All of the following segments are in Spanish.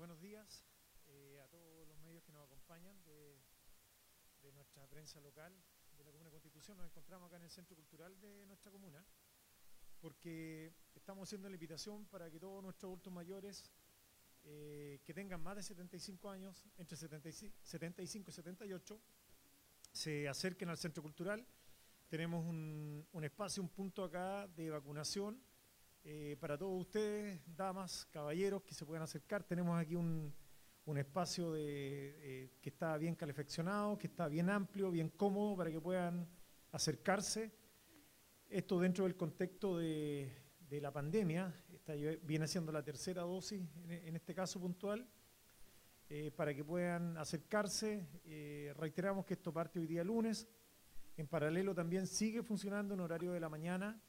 buenos días eh, a todos los medios que nos acompañan de, nuestra prensa local de la Comuna Constitución. Nos encontramos acá en el Centro Cultural de nuestra comuna porque estamos haciendo la invitación para que todos nuestros adultos mayores eh, que tengan más de 75 años, entre 75 y 78, se acerquen al Centro Cultural. Tenemos un espacio, un punto acá de vacunación eh, para todos ustedes, damas, caballeros que se puedan acercar. Tenemos aquí un, espacio de, eh, que está bien calefaccionado, que está bien amplio, bien cómodo para que puedan acercarse. Esto dentro del contexto de, la pandemia, viene siendo la tercera dosis en, este caso puntual, eh, para que puedan acercarse. reiteramos que esto parte hoy día lunes. En paralelo también sigue funcionando en horario de la mañana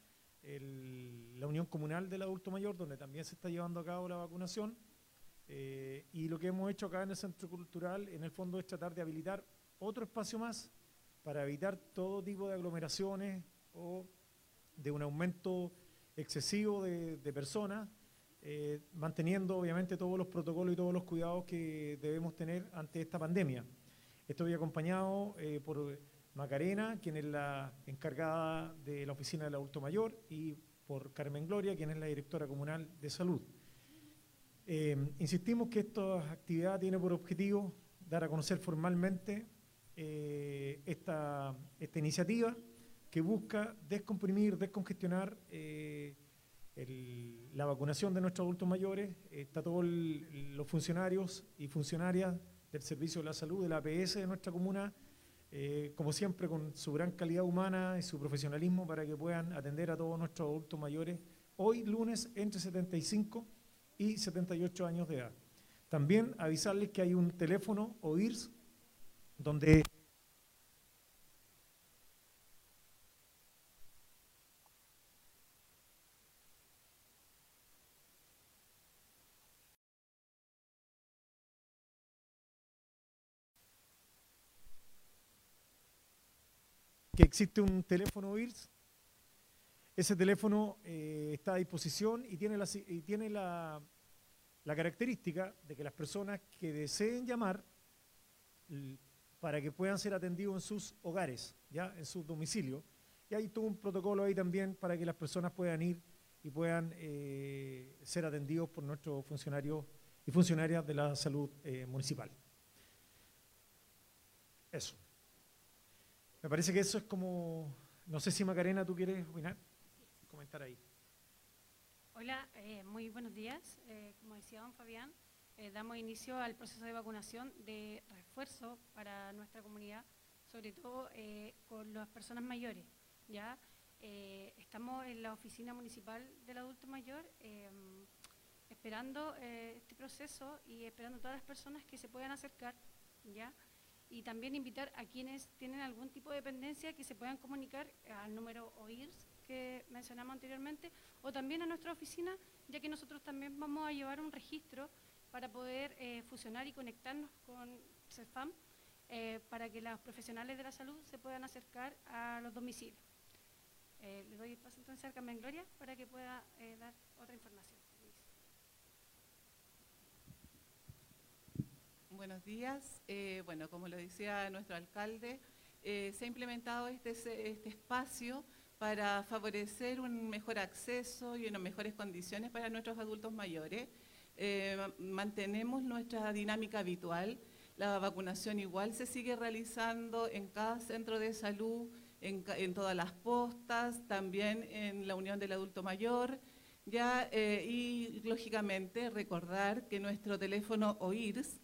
la Unión Comunal del Adulto Mayor, donde también se está llevando a cabo la vacunación. Eh, y lo que hemos hecho acá en el Centro Cultural, en el fondo, es tratar de habilitar otro espacio más para evitar todo tipo de aglomeraciones o de un aumento excesivo de, personas, eh, manteniendo obviamente todos los protocolos y todos los cuidados que debemos tener ante esta pandemia. Estoy acompañado eh, por Macarena, quien es la encargada de la oficina del adulto mayor, y por Carmen Gloria, quien es la directora comunal de salud. Eh, insistimos que esta actividad tiene por objetivo dar a conocer formalmente eh, esta, iniciativa que busca descomprimir, descongestionar eh, la vacunación de nuestros adultos mayores. Está todos los funcionarios y funcionarias del Servicio de la Salud, de la APS de nuestra comuna, eh, como siempre, con su gran calidad humana y su profesionalismo para que puedan atender a todos nuestros adultos mayores hoy lunes entre 75 y 78 años de edad. También avisarles que hay un teléfono OIRS donde existe un teléfono IRS. Ese teléfono eh, está a disposición y tiene, la, tiene la, característica de que las personas que deseen llamar para que puedan ser atendidos en sus hogares, ya en sus domicilios. Y hay todo un protocolo ahí también para que las personas puedan ir y puedan eh, ser atendidos por nuestros funcionarios y funcionarias de la salud eh, municipal. Eso. Me parece que eso es como, no sé si Macarena, tú quieres opinar, comentar ahí. Hola, eh, muy buenos días. Eh, como decía don Fabián, eh, damos inicio al proceso de vacunación de refuerzo para nuestra comunidad, sobre todo con las personas mayores. Ya estamos en la oficina municipal del adulto mayor esperando este proceso y esperando todas las personas que se puedan acercar, ya y también invitar a quienes tienen algún tipo de dependencia que se puedan comunicar al número OIRS que mencionamos anteriormente o también a nuestra oficina, ya que nosotros también vamos a llevar un registro para poder eh, fusionar y conectarnos con CEFAM eh, para que los profesionales de la salud se puedan acercar a los domicilios. Eh, le doy paso entonces a Carmen Gloria para que pueda dar otra información. Buenos días. Eh, bueno, como lo decía nuestro alcalde, eh, se ha implementado este, este, espacio para favorecer un mejor acceso y unas mejores condiciones para nuestros adultos mayores. Eh, mantenemos nuestra dinámica habitual. La vacunación igual se sigue realizando en cada centro de salud, en, todas las postas, también en la Unión del Adulto Mayor. Ya, y lógicamente recordar que nuestro teléfono OIRS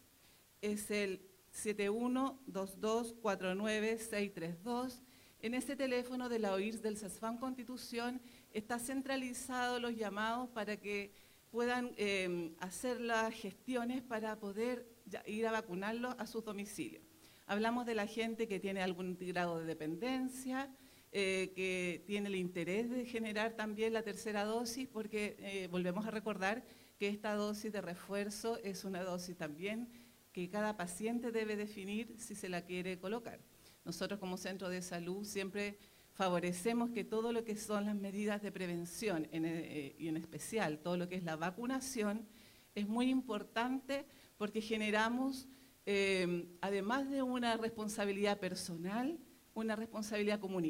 es el 7122499632. En este teléfono de la OIRS del CESFAM Constitución está centralizado los llamados para que puedan em, hacer las gestiones para poder ir a vacunarlos a sus domicilios. Hablamos de la gente que tiene algún grado de dependencia, eh, que tiene el interés de generar también la tercera dosis, porque eh, volvemos a recordar que esta dosis de refuerzo es una dosis también que cada paciente debe definir si se la quiere colocar. Nosotros como centro de salud siempre favorecemos que todo lo que son las medidas de prevención, eh, y en especial todo lo que es la vacunación, es muy importante porque generamos, eh, además de una responsabilidad personal, una responsabilidad comunitaria.